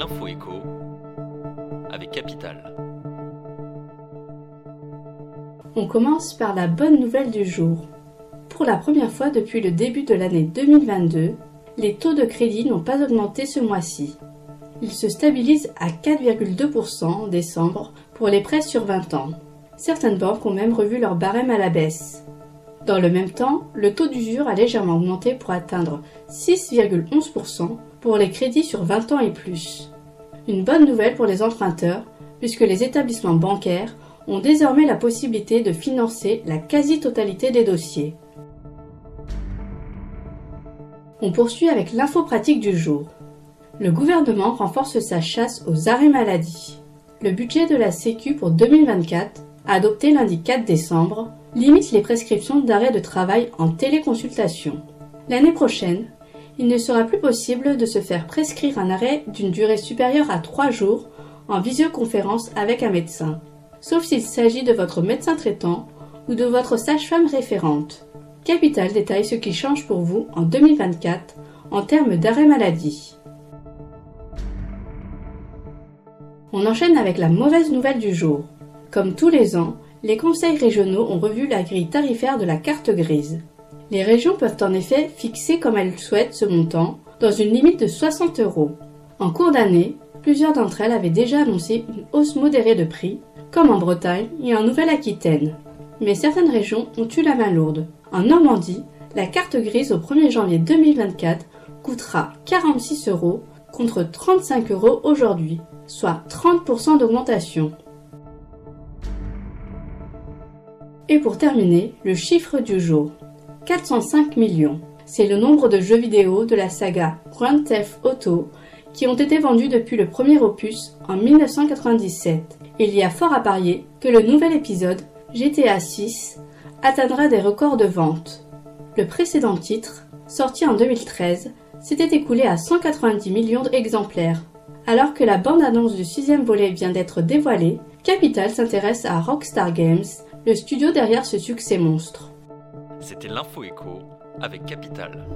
l'info écho avec Capital. On commence par la bonne nouvelle du jour. Pour la première fois depuis le début de l'année 2022, les taux de crédit n'ont pas augmenté ce mois-ci. Ils se stabilisent à 4,2% en décembre pour les prêts sur 20 ans. Certaines banques ont même revu leur barème à la baisse. Dans le même temps, le taux d'usure a légèrement augmenté pour atteindre 6,11% pour les crédits sur 20 ans et plus. Une bonne nouvelle pour les emprunteurs, puisque les établissements bancaires ont désormais la possibilité de financer la quasi-totalité des dossiers. On poursuit avec l'info pratique du jour. Le gouvernement renforce sa chasse aux arrêts maladie. Le budget de la Sécu pour 2024, adopté lundi 4 décembre, limite les prescriptions d'arrêt de travail en téléconsultation. L'année prochaine, il ne sera plus possible de se faire prescrire un arrêt d'une durée supérieure à 3 jours en visioconférence avec un médecin, sauf s'il s'agit de votre médecin traitant ou de votre sage-femme référente. Capital détaille ce qui change pour vous en 2024 en termes d'arrêt maladie. On enchaîne avec la mauvaise nouvelle du jour. Comme tous les ans, les conseils régionaux ont revu la grille tarifaire de la carte grise. Les régions peuvent en effet fixer comme elles souhaitent ce montant, dans une limite de 60 euros. En cours d'année, plusieurs d'entre elles avaient déjà annoncé une hausse modérée de prix, comme en Bretagne et en Nouvelle-Aquitaine. Mais certaines régions ont eu la main lourde. En Normandie, la carte grise au 1er janvier 2024 coûtera 46 euros contre 35 euros aujourd'hui, soit 30% d'augmentation. Et pour terminer, le chiffre du jour. 405 millions. C'est le nombre de jeux vidéo de la saga Grand Theft Auto qui ont été vendus depuis le premier opus en 1997. Il y a fort à parier que le nouvel épisode, GTA 6, atteindra des records de vente. Le précédent titre, sorti en 2013, s'était écoulé à 190 millions d'exemplaires. Alors que la bande-annonce du sixième volet vient d'être dévoilée, Capital s'intéresse à Rockstar Games, le studio derrière ce succès monstre. C'était l'info écho avec Capital.